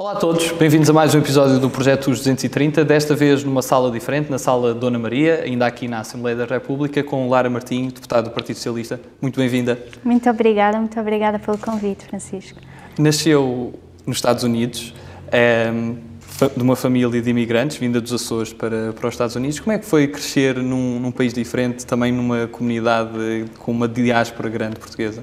Olá a todos, bem-vindos a mais um episódio do Projeto 230, desta vez numa sala diferente, na sala Dona Maria, ainda aqui na Assembleia da República, com Lara Martinho, deputada do Partido Socialista. Muito bem-vinda. Muito obrigada, muito obrigada pelo convite, Francisco. Nasceu nos Estados Unidos, é, de uma família de imigrantes, vinda dos Açores para, para os Estados Unidos. Como é que foi crescer num, num país diferente, também numa comunidade com uma diáspora grande portuguesa?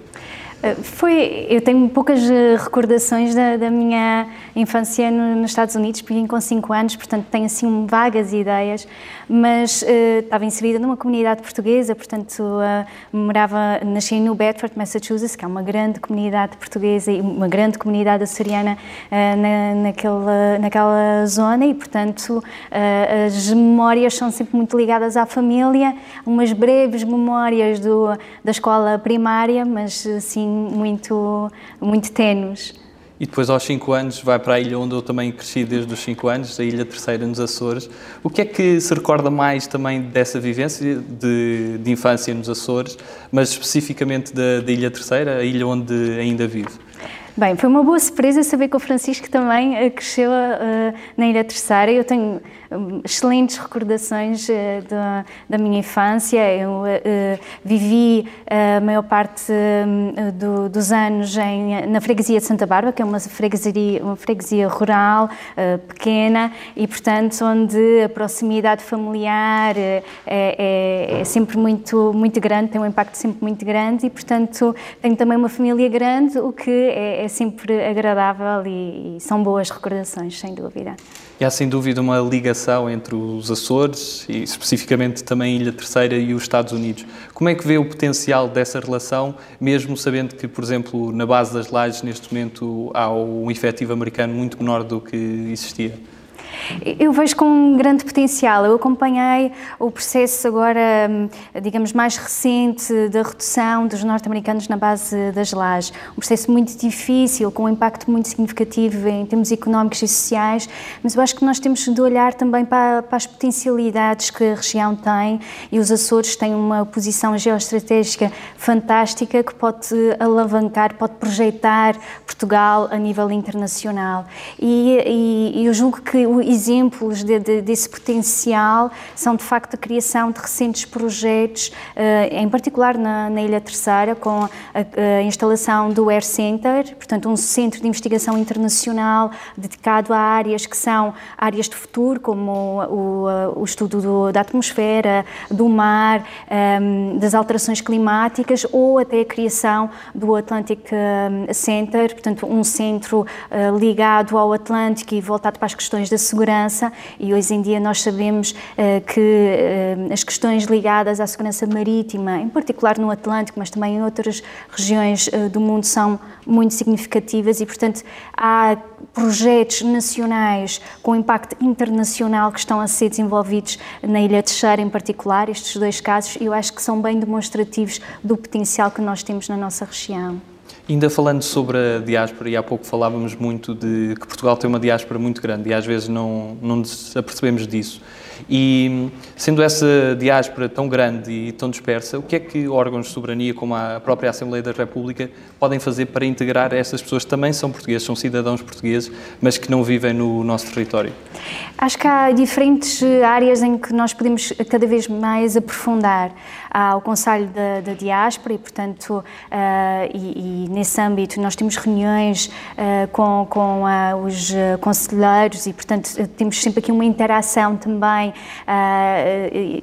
Eh, foi, eu tenho poucas eh, recordações da, da minha infância no, nos Estados Unidos, porque vim com 5 anos, portanto tenho assim vagas ideias, mas uh, estava inserida numa comunidade portuguesa, portanto uh, morava, nasci em New Bedford, Massachusetts, que é uma grande comunidade portuguesa e uma grande comunidade açoriana uh, na, naquela, naquela zona e, portanto, as memórias são sempre muito ligadas à família, umas breves memórias do, da escola primária, mas assim muito, muito tenues. E depois, aos 5 anos, vai para a ilha onde eu também cresci desde os 5 anos, a Ilha Terceira, nos Açores. O que é que se recorda mais também dessa vivência de, de infância nos Açores, mas especificamente da, da Ilha Terceira, a ilha onde ainda vive? Bem, foi uma boa surpresa saber que o Francisco também eh, cresceu uh, na Ilha Terceira. Eu tenho excelentes recordações da, da, minha infância. Eu vivi a maior parte do, dos anos em, na freguesia de Santa Bárbara, que é uma freguesia, uma freguesia rural, pequena, e portanto onde a proximidade familiar é, é, é, sempre muito, muito grande, tem um impacto sempre muito grande, e portanto tenho também uma família grande, o que é, é sempre agradável e, e são boas recordações, sem dúvida. E há sem dúvida uma ligação entre os Açores e especificamente também a Ilha Terceira e os Estados Unidos. Como é que vê o potencial dessa relação, mesmo sabendo que, por exemplo, na base das lajes neste momento há um efetivo americano muito menor do que existia? Eu vejo com um grande potencial. Eu acompanhei o processo agora, hum, digamos, mais recente da redução dos norte-americanos na base das lajes. Um processo muito difícil, com um impacto muito significativo em termos económicos e sociais, mas eu acho que nós temos de olhar também para, para as potencialidades que a região tem e os Açores têm uma posição geoestratégica fantástica que pode alavancar, pode projetar Portugal a nível internacional. E, e eu julgo que o exemplos de, de, desse potencial são, de facto, a criação de recentes projetos, uh, em particular na, na, Ilha Terceira, com a, a, instalação do Air Center, portanto, um centro de investigação internacional dedicado a áreas que são áreas de futuro, como o, o, estudo do, da atmosfera, do mar, ehm, das alterações climáticas, ou até a criação do Atlantic ehm, Center, portanto, um centro uh, ligado ao Atlântico e voltado para as questões da segurança e hoje em dia nós sabemos uh, que uh, as questões ligadas à segurança marítima, em particular no Atlântico, mas também em outras regiões uh, do mundo, são muito significativas e, portanto, há projetos nacionais com impacto internacional que estão a ser desenvolvidos na Ilha de Cheira, em particular, estes dois casos, eu acho que são bem demonstrativos do potencial que nós temos na nossa região. Ainda falando sobre a diáspora, e há pouco falávamos muito de que Portugal tem uma diáspora muito grande e às vezes não, não nos apercebemos disso. E sendo essa diáspora tão grande e tão dispersa, o que é que órgãos de soberania, como a própria Assembleia da República, podem fazer para integrar essas pessoas que também são portugueses, são cidadãos portugueses, mas que não vivem no nosso território? Acho que há diferentes áreas em que nós podemos cada vez mais aprofundar. Há o Conselho da, da Diáspora e, portanto, uh, e, e, nesse âmbito nós temos reuniões uh, com, com uh, os conselheiros e, portanto, temos sempre aqui uma interação também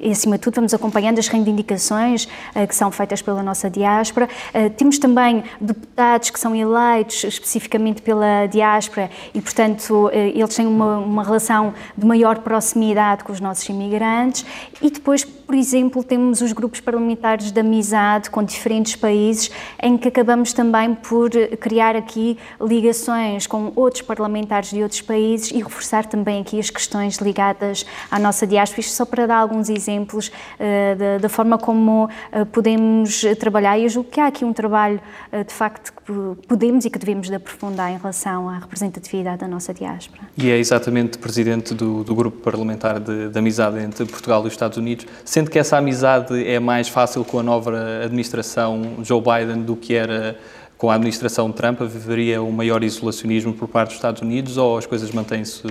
e acima de tudo, vamos acompanhando as reivindicações que são feitas pela nossa diáspora. Temos também deputados que são eleitos especificamente pela diáspora e, portanto, eles têm uma, uma relação de maior proximidade com os nossos imigrantes. E depois, por exemplo, temos os grupos parlamentares de amizade com diferentes países, em que acabamos também por criar aqui ligações com outros parlamentares de outros países e reforçar também aqui as questões ligadas à nossa diáspora, isto só para dar alguns exemplos uh, da, da, forma como uh, podemos trabalhar. E eu julgo que há aqui um trabalho, de facto, que podemos e que devemos de aprofundar em relação à representatividade da nossa diáspora. E é exatamente presidente do, do grupo parlamentar de, de amizade entre Portugal e os Estados Unidos, sendo que essa amizade é mais fácil com a nova administração Joe Biden do que era com a administração Trump haveria um maior isolacionismo por parte dos Estados Unidos ou as coisas mantêm-se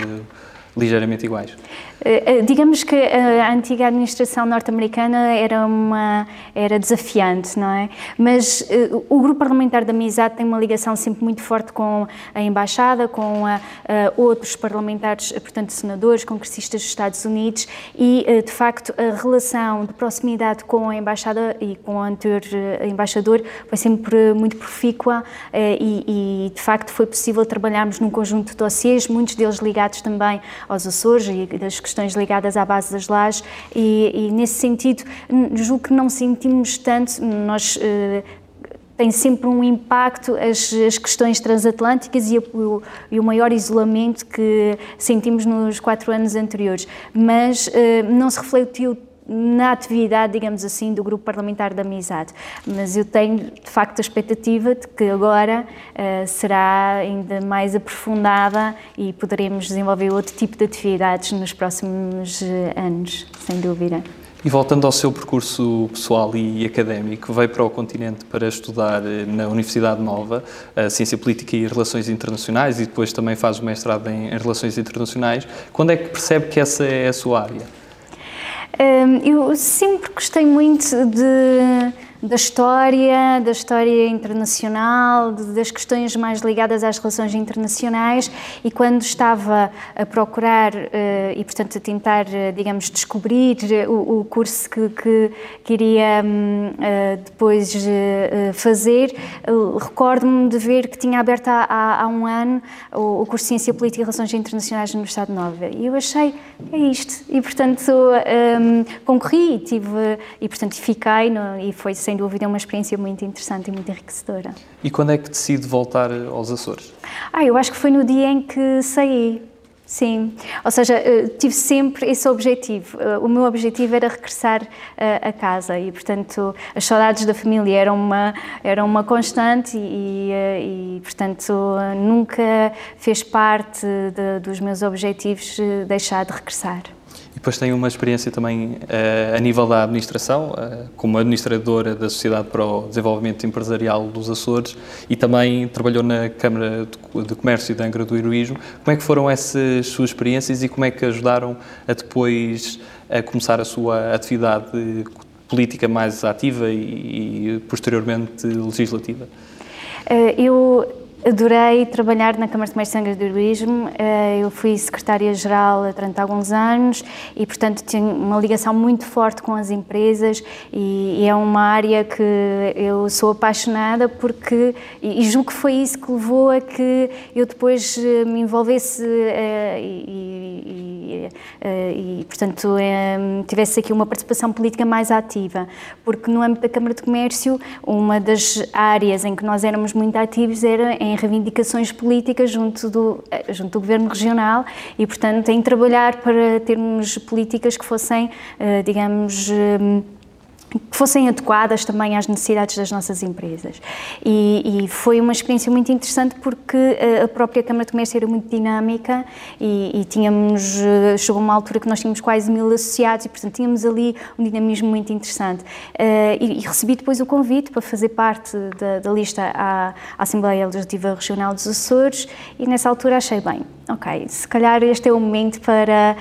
ligeiramente iguais? Eh, eh, digamos que a antiga administração norte-americana era uma era desafiante, não é? Mas o grupo parlamentar da amizade tem uma ligação sempre muito forte com a embaixada, com a, uh, outros parlamentares, portanto senadores, congressistas dos Estados Unidos e de facto a relação de proximidade com a embaixada e com o anterior embaixador foi sempre muito profícua e, e, de facto foi possível trabalharmos num conjunto de dossiês, muitos deles ligados também aos Açores e das questões ligadas à base das lajes e, e nesse sentido julgo que não sentimos tanto, nós uh, tem sempre um impacto as, as questões transatlânticas e, o, e, o, maior isolamento que sentimos nos quatro anos anteriores, mas uh, não se refletiu na atividade, digamos assim, do grupo parlamentar da amizade. Mas eu tenho, de facto, a expectativa de que agora uh, será ainda mais aprofundada e poderemos desenvolver outro tipo de atividades nos próximos uh, anos, sem dúvida. E voltando ao seu percurso pessoal e académico, veio para o continente para estudar eh, na Universidade Nova Ciência Política e Relações Internacionais e depois também faz o mestrado em Relações Internacionais. Quando é que percebe que essa é a sua área? Eu sempre gostei muito de da história, da história internacional, das questões mais ligadas às relações internacionais. E quando estava a procurar eh, e, portanto, a tentar, eh, digamos, descobrir o, o curso que, que, que iria hum, eh, depois fazer, recordo-me de ver que tinha aberto há, há um ano o, curso de Ciência Política e Relações Internacionais na Universidade Nova. E eu achei, é isto, e, portanto, um, concorri e tive, e, portanto, fiquei no, e foi sem sem dúvida é uma experiência muito interessante e muito enriquecedora. E quando é que decide voltar aos Açores? Ah, eu acho que foi no dia em que saí. Sim, ou seja, eh, tive sempre esse objetivo. Eh, o meu objetivo era regressar eh, a casa e, portanto, as saudades da família eram uma, eram uma constante e, e portanto, nunca fez parte de, dos meus objetivos deixar de regressar depois tem uma experiência também uh, a nível da administração, uh, como administradora da Sociedade para o Desenvolvimento Empresarial dos Açores e também trabalhou na Câmara de Comércio de Angra do Heroísmo. Como é que foram essas suas experiências e como é que ajudaram a depois a começar a sua atividade política mais ativa e, e posteriormente legislativa? Uh, eu Adorei trabalhar na Câmara de Comércio e Agridorismo. Eh, eu fui secretária-geral durante alguns anos e, portanto, tinha uma ligação muito forte com as empresas e é uma área que eu sou apaixonada porque, e julgo que foi isso que levou a que eu depois eh, me envolvesse eh, e, e, e portanto, tivesse aqui uma participação política mais ativa. Porque no âmbito da Câmara de Comércio, uma das áreas em que nós éramos muito ativos era em reivindicações políticas junto do, eh, junto do Governo Regional e, portanto, em trabalhar para termos políticas que fossem, eh, digamos, eh, que fossem adequadas também às necessidades das nossas empresas. E, e, foi uma experiência muito interessante porque a própria Câmara de Comércio era muito dinâmica e, e tínhamos, eh, chegou uma altura que nós tínhamos quase mil associados e, portanto, tínhamos ali um dinamismo muito interessante. Uh, e, e, recebi depois o convite para fazer parte da, da lista à, à Assembleia Legislativa Regional dos Açores e, nessa altura, achei bem, ok, se calhar este é o momento para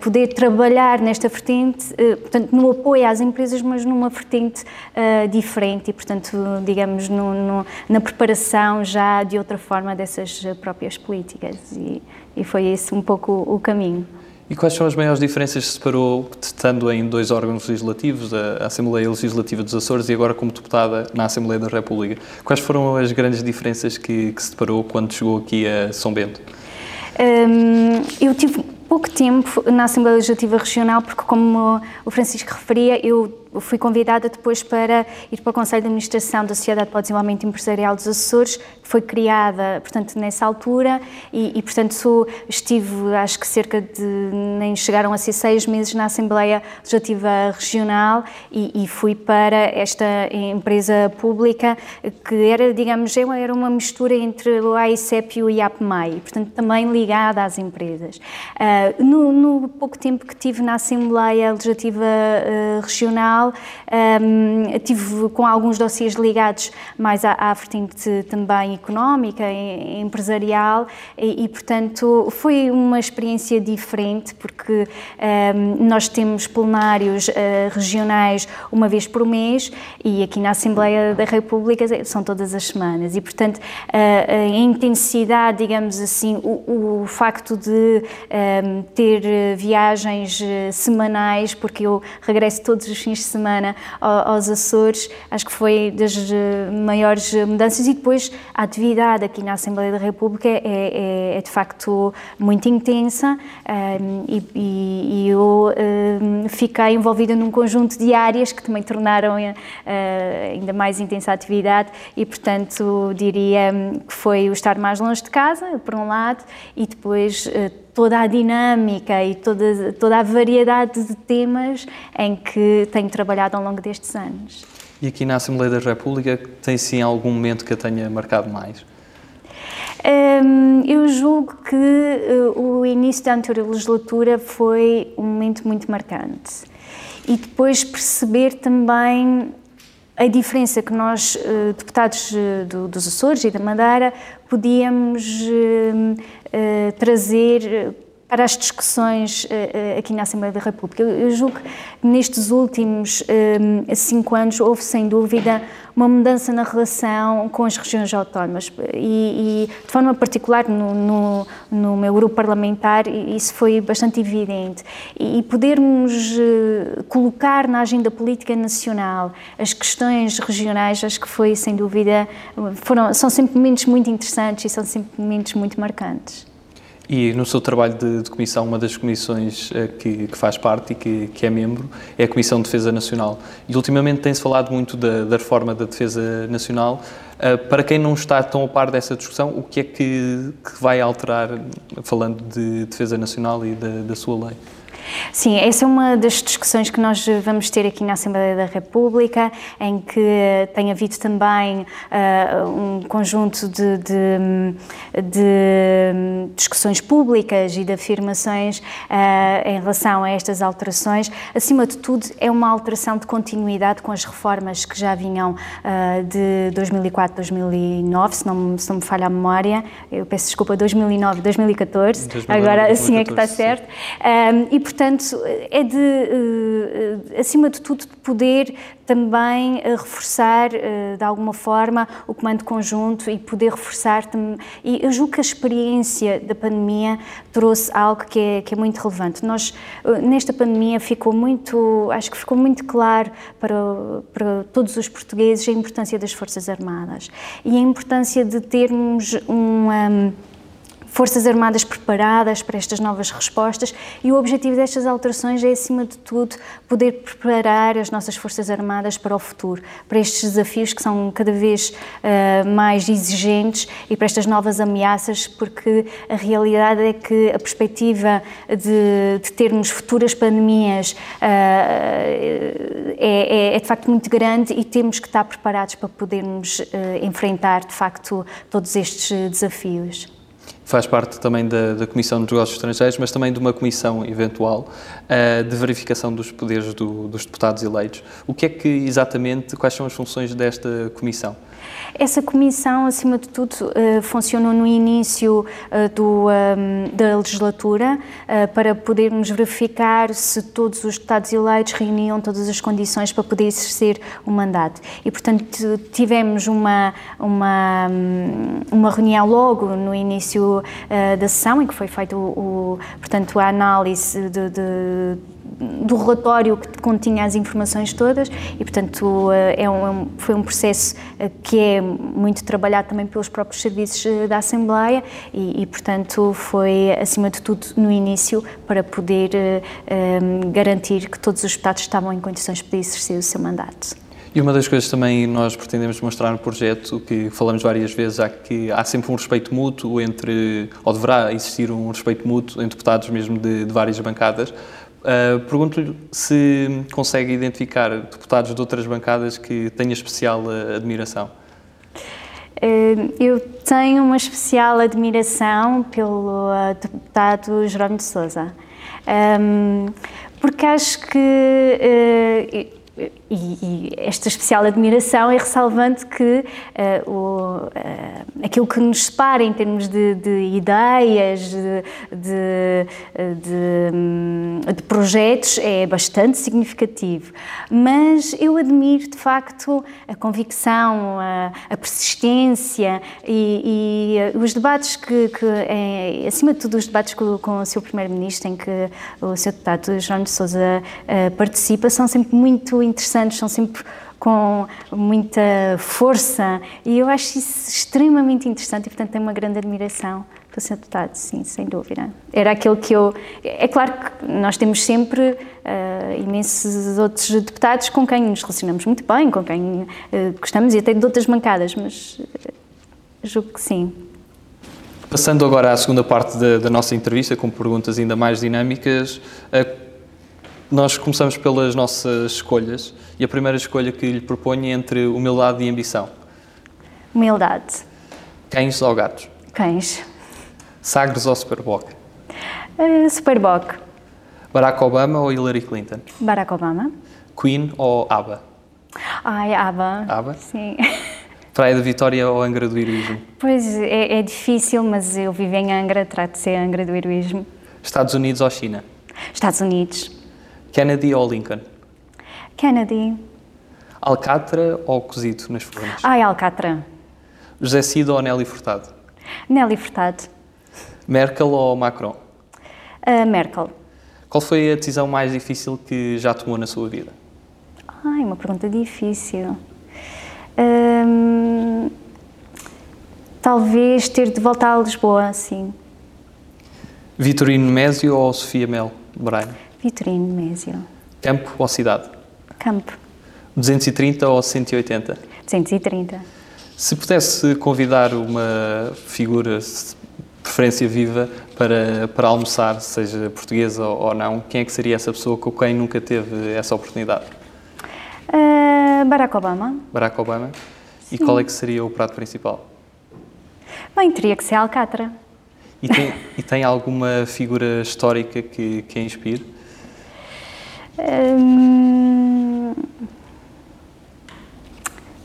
poder trabalhar nesta vertente, portanto, no apoio às empresas, mas numa vertente uh, diferente e, portanto, digamos, no, no, na preparação já de outra forma dessas próprias políticas. E, e foi esse um pouco o caminho. E quais são as maiores diferenças que separou, estando em dois órgãos legislativos, a Assembleia Legislativa dos Açores e agora como deputada na Assembleia da República? Quais foram as grandes diferenças que, que separou quando chegou aqui a São Bento? Um, eu tive pouco tempo na Assembleia Legislativa Regional, porque, como o Francisco referia, eu fui convidada depois para ir para o Conselho de Administração da Sociedade para o Desenvolvimento Empresarial dos Açores, que foi criada, portanto, nessa altura, e, e portanto, estive, acho que cerca de, nem chegaram a ser seis meses na Assembleia Legislativa Regional e, e fui para esta empresa pública que era, digamos, era uma mistura entre o AICEP e o IAPMAI, portanto, também ligada às empresas. Uh, no, no pouco tempo que tive na Assembleia Legislativa uh, Regional, Nacional, um, tive com alguns dossiês ligados mais à, à vertente também económica, empresarial, e, e, portanto foi uma experiência diferente, porque um, nós temos plenários uh, regionais uma vez por mês e aqui na Assembleia da República são todas as semanas, e portanto a, a intensidade, digamos assim, o, o facto de um, ter viagens uh, semanais, porque eu regresso todos os fins de semana aos Açores, acho que foi das uh, maiores mudanças, e depois a atividade aqui na Assembleia da República é, é, é de facto muito intensa. Um, e, e, eu fiquei envolvida num conjunto de áreas que também tornaram uh, ainda mais intensa a atividade. E, portanto, diria que foi o estar mais longe de casa, por um lado, e depois uh, toda a dinâmica e toda, toda a variedade de temas em que tenho trabalhado ao longo destes anos. E aqui na Assembleia da República tem sim algum momento que a tenha marcado mais? Um, eu julgo que uh, o início da anterior legislatura foi um momento muito marcante. E depois perceber também a diferença que nós, uh, deputados uh, do, dos Açores e da Madeira, podíamos trazer para as discussões uh, aqui na Assembleia da República. Eu, julgo que nestes últimos uh, cinco anos houve, sem dúvida, uma mudança na relação com as regiões autónomas e, e de forma particular, no, no, no, meu grupo parlamentar, isso foi bastante evidente. E, podermos colocar na agenda política nacional as questões regionais, acho que foi, sem dúvida, foram, são sempre momentos muito interessantes e são sempre momentos muito marcantes. E no seu trabalho de, de comissão, uma das comissões uh, que, que, faz parte e que, que, é membro é a Comissão de Defesa Nacional. E ultimamente tem-se falado muito da, da, reforma da Defesa Nacional. Uh, para quem não está tão a par dessa discussão, o que é que, que vai alterar, falando de Defesa Nacional e da, da sua lei? Sim, essa é uma das discussões que nós vamos ter aqui na Assembleia da República, em que tem havido também uh, um conjunto de, de, de, discussões públicas e de afirmações uh, em relação a estas alterações. Acima de tudo, é uma alteração de continuidade com as reformas que já vinham uh, de 2004, 2009, se não, se não me falha a memória. Eu peço desculpa, 2009, 2014. 2009, Agora, assim é que está certo. e, portanto, é de, uh, acima de tudo, de poder também uh, reforçar, uh, de alguma forma, o comando conjunto e poder reforçar. E eu julgo que a experiência da pandemia trouxe algo que é, que é muito relevante. Nós, nesta pandemia, ficou muito, acho que ficou muito claro para, para todos os portugueses a importância das Forças Armadas e a importância de termos um. Forças Armadas preparadas para estas novas respostas e o objetivo destas alterações é, acima de tudo, poder preparar as nossas Forças Armadas para o futuro, para estes desafios que são cada vez uh, mais exigentes e para estas novas ameaças, porque a realidade é que a perspectiva de, de termos futuras pandemias uh, é, é, é, de facto muito grande e temos que estar preparados para podermos uh, enfrentar de facto todos estes desafios faz parte também da, da, Comissão dos Negócios Estrangeiros, mas também de uma comissão eventual uh, de verificação dos poderes do, dos deputados eleitos. O que é que exatamente, quais são as funções desta comissão? Essa comissão, acima de tudo, uh, funcionou no início uh, do, um, da legislatura uh, para podermos verificar se todos os deputados eleitos reuniam todas as condições para poder exercer o mandato. E, portanto, tivemos uma, uma, hum, uma reunião logo no início da sessão em que foi feita o, o, portanto, a análise de, de do relatório que continha as informações todas e, portanto, eh, é um, foi um processo eh, que é muito trabalhado também pelos próprios serviços eh, da Assembleia e, e portanto, foi, acima de tudo, no início para poder um, garantir que todos os deputados estavam em condições de exercer o seu mandato. E uma das coisas também nós pretendemos mostrar no projeto, que falamos várias vezes, é que há sempre um respeito mútuo entre, ou deverá existir um respeito mútuo entre deputados mesmo de, de várias bancadas, Uh, Pergunto-lhe se consegue identificar deputados de outras bancadas que tenha especial uh, admiração. Uh, eu tenho uma especial admiração pelo deputado Jerónimo de Sousa, um, porque acho que e, e, esta especial admiração é ressalvando que uh, o, uh, aquilo que nos separa em termos de, de ideias, de, de, de, projetos é bastante significativo. Mas eu admiro de facto a convicção, a, a persistência e, e, os debates que, que é, acima de tudo, os debates com, com o seu Primeiro-Ministro, em que o seu deputado João de Sousa uh, participa, são sempre muito interessantes, são sempre com muita força e eu acho isso extremamente interessante e, portanto, tenho uma grande admiração pelo Sr. Deputado, sim, sem dúvida. Era aquele que eu. É claro que nós temos sempre uh, imensos outros deputados com quem nos relacionamos muito bem, com quem uh, gostamos e até de outras bancadas, mas uh, julgo que sim. Passando agora à segunda parte da, da nossa entrevista, com perguntas ainda mais dinâmicas, nós começamos pelas nossas escolhas e a primeira escolha que lhe proponho é entre humildade e ambição. Humildade. Cães ou gatos? Cães. Sagres ou Superboc? Uh, Superboc. Barack Obama ou Hillary Clinton? Barack Obama. Queen ou ABBA? Ai, ABBA. ABBA? Sim. Praia da Vitória ou Angra do Heroísmo? Pois, é, é difícil, mas eu vivo em Angra, trato de ser Angra do Heroísmo. Estados Unidos ou China? Estados Unidos. Kennedy ou Lincoln? Kennedy. Alcatra ou cozido nas formas? Ai, Alcatra. José Cid ou Nelly Furtado? Nelly Furtado. Merkel ou Macron? Uh, Merkel. Qual foi a decisão mais difícil que já tomou na sua vida? Ai, uma pergunta difícil. Hum, talvez ter de voltar a Lisboa, sim. Vitorino Mésio ou Sofia Mel Braine? Vitorino Mésio. Campo ou cidade? Campo. 230 ou 180? 230. Se pudesse convidar uma figura de preferência viva para, para almoçar, seja portuguesa ou não, quem é que seria essa pessoa com quem nunca teve essa oportunidade? Uh, Barack Obama. Barack Obama. Sim. E qual é que seria o prato principal? Bem, teria que ser Alcatra. E tem, e tem alguma figura histórica que, que a inspire? Hum,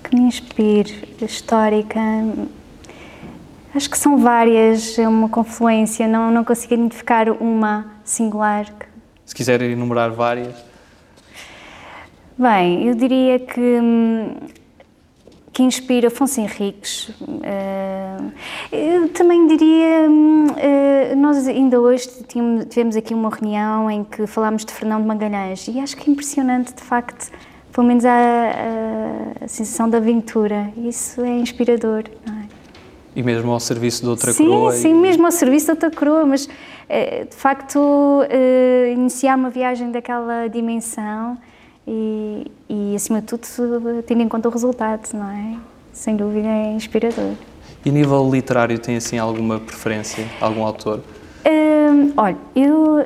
que me inspire, histórica. Acho que são várias, é uma confluência, não, não consigo identificar uma singular. Se quiser enumerar várias. Bem, eu diria que hum, que inspira Afonso Henriques. Eh, eu também diria, hum, eh, nós ainda hoje tivemos aqui uma reunião em que falámos de Fernão de Magalhães e acho que é impressionante, de facto, pelo menos a, a, a sensação de aventura. Isso é inspirador, não é? E mesmo ao serviço de outra sim, coroa? Sim, sim, e... mesmo ao serviço de outra coroa, mas eh, de facto iniciar uma viagem daquela dimensão e, e, acima de tudo, tendo em conta o resultado, não é? Sem dúvida é inspirador. E nível literário, tem assim alguma preferência? Algum autor? Hum, olha, eu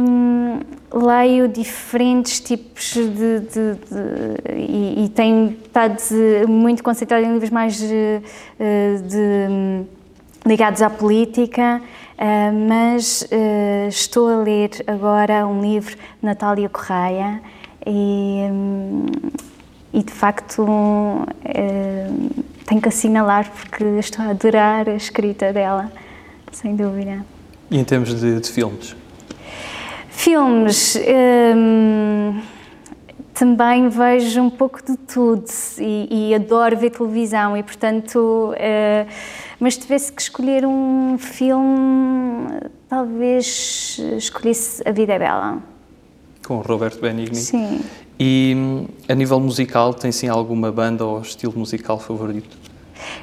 hum, leio diferentes tipos de. de, de e, e, tenho estado muito concentrada em livros mais de, de ligados à política, mas eh, estou a ler agora um livro de Natália Correia e, e de facto tenho que assinalar porque estou a adorar a escrita dela, sem dúvida. E em termos de, de filmes? Filmes. Hum, também vejo um pouco de tudo e, e adoro ver televisão e, portanto, uh, mas tivesse que escolher um filme, talvez escolhesse A Vida é Bela com o Roberto Benigni. Sim. E a nível musical, tem sim alguma banda ou estilo musical favorito?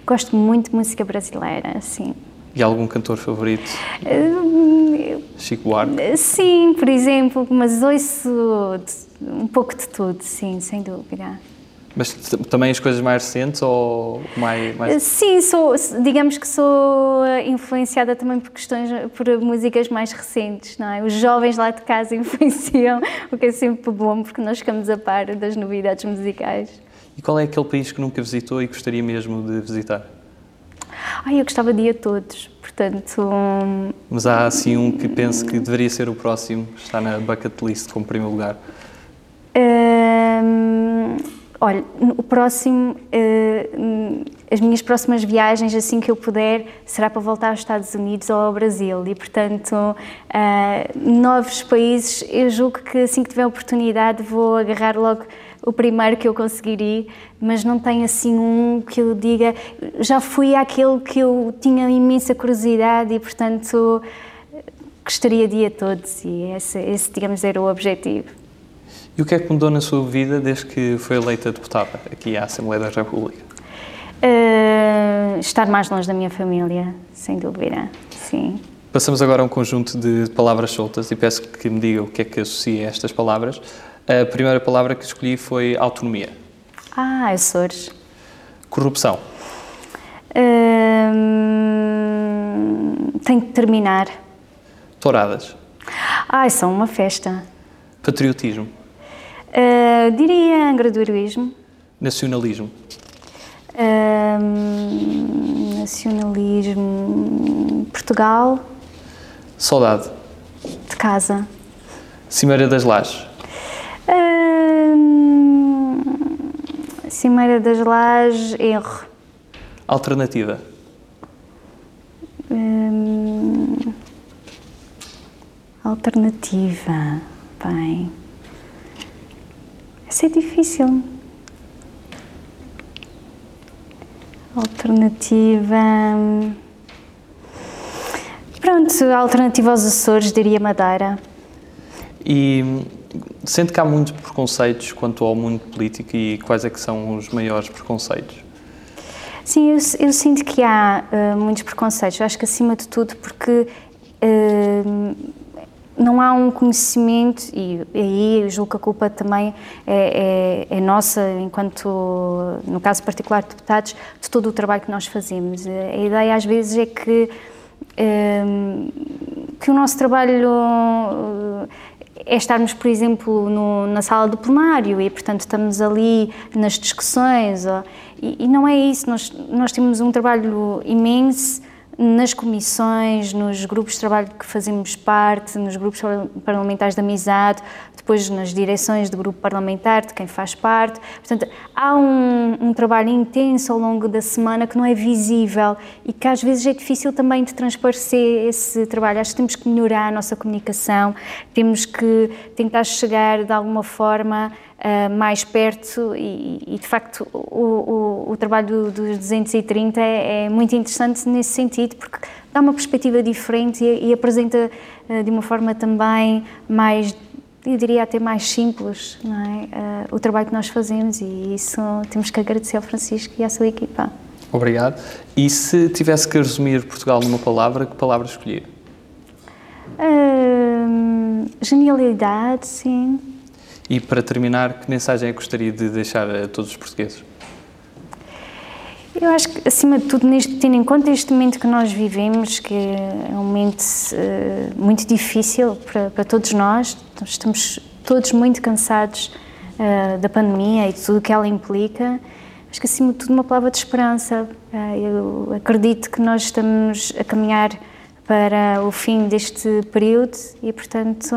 Gosto muito de música brasileira, sim. E algum cantor favorito? Uh, Chico Buarque? Sim, por exemplo, mas ouço um pouco de tudo, sim, sem dúvida. Mas também as coisas mais recentes ou mais, mais... Sim, sou, digamos que sou influenciada também por questões, por músicas mais recentes, não é? Os jovens lá de casa influenciam, o que é sempre bom, porque nós ficamos a par das novidades musicais. E qual é aquele país que nunca visitou e gostaria mesmo de visitar? Ai, eu gostava de ir a todos, portanto... Mas há assim um que penso que deveria ser o próximo, está na bucket list como primeiro lugar? Um Olha, o próximo, uh, as minhas próximas viagens, assim que eu puder, será para voltar aos Estados Unidos ou ao Brasil e, portanto, uh, novos países, eu julgo que assim que tiver oportunidade vou agarrar logo o primeiro que eu conseguir ir, mas não tenho assim um que eu diga, já fui àquele que eu tinha imensa curiosidade e, portanto, gostaria de ir a todos e esse, esse digamos, era o objetivo. E o que é que mudou na sua vida desde que foi eleita deputada aqui à Assembleia da República? Uh, estar mais longe da minha família, sem dúvida, sim. Passamos agora a um conjunto de palavras soltas e peço que me diga o que é que associa a estas palavras. A primeira palavra que escolhi foi autonomia. Ah, Açores. Corrupção. Uh, tem que terminar. Touradas. Ai, são uma festa. Patriotismo. Uh, diria angradorismo. Nacionalismo. Uh, nacionalismo. Portugal. Saudade. De casa. Cimeira das Lajes. Uh, Cimeira das Lajes, erro. Alternativa. alternativa. Bem. É difícil. Alternativa. Pronto, alternativa aos Açores, diria Madeira. E sente que há muitos preconceitos quanto ao mundo político e quais é que são os maiores preconceitos? Sim, eu, eu sinto que há uh, muitos preconceitos. Eu acho que acima de tudo porque uh, não há um conhecimento, e aí eu julgo que a culpa também é, é, é, nossa, enquanto, no caso particular de deputados, de todo o trabalho que nós fazemos. A ideia às vezes é que, ehm, que o nosso trabalho é estarmos, por exemplo, no, na sala do plenário e, portanto, estamos ali nas discussões. E, e não é isso, nós, nós temos um trabalho imenso nas comissões, nos grupos de trabalho que fazemos parte, nos grupos parlamentares de amizade, depois nas direções do grupo parlamentar, de quem faz parte. Portanto, há um, um, trabalho intenso ao longo da semana que não é visível e que às vezes é difícil também de transparecer esse trabalho. Acho que temos que melhorar a nossa comunicação, temos que tentar chegar de alguma forma uh, mais perto e, e de facto o, o, o, trabalho dos 230 é, é, muito interessante nesse sentido porque dá uma perspectiva diferente e, e apresenta uh, de uma forma também mais eu diria até mais simples é? uh, o trabalho que nós fazemos e isso temos que agradecer ao Francisco e à sua equipa. Obrigado. E se tivesse que resumir Portugal numa palavra, que palavra escolher? Uh, genialidade, sim. E para terminar, que mensagem é que gostaria de deixar a todos os portugueses? Eu acho que, acima de tudo, neste, tendo em conta este momento que nós vivemos, que é um momento uh, muito difícil para, para, todos nós, estamos todos muito cansados uh, da pandemia e de tudo o que ela implica, acho que, acima de tudo, uma palavra de esperança. Uh, eu acredito que nós estamos a caminhar para o fim deste período e, portanto,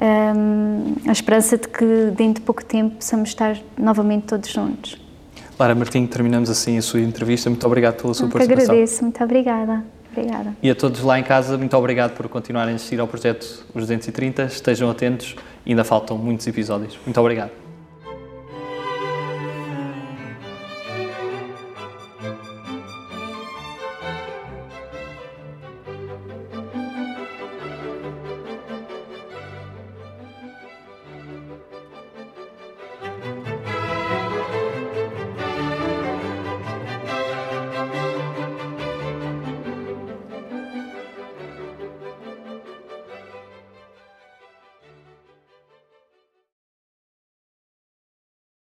um, a esperança de que dentro de pouco tempo possamos estar novamente todos juntos. Lara Martinho, terminamos assim a sua entrevista. Muito obrigado pela sua muito participação. agradeço, muito obrigada. Obrigada. E a todos lá em casa, muito obrigado por continuarem a assistir ao projeto Os 230. Estejam atentos, ainda faltam muitos episódios. Muito obrigado.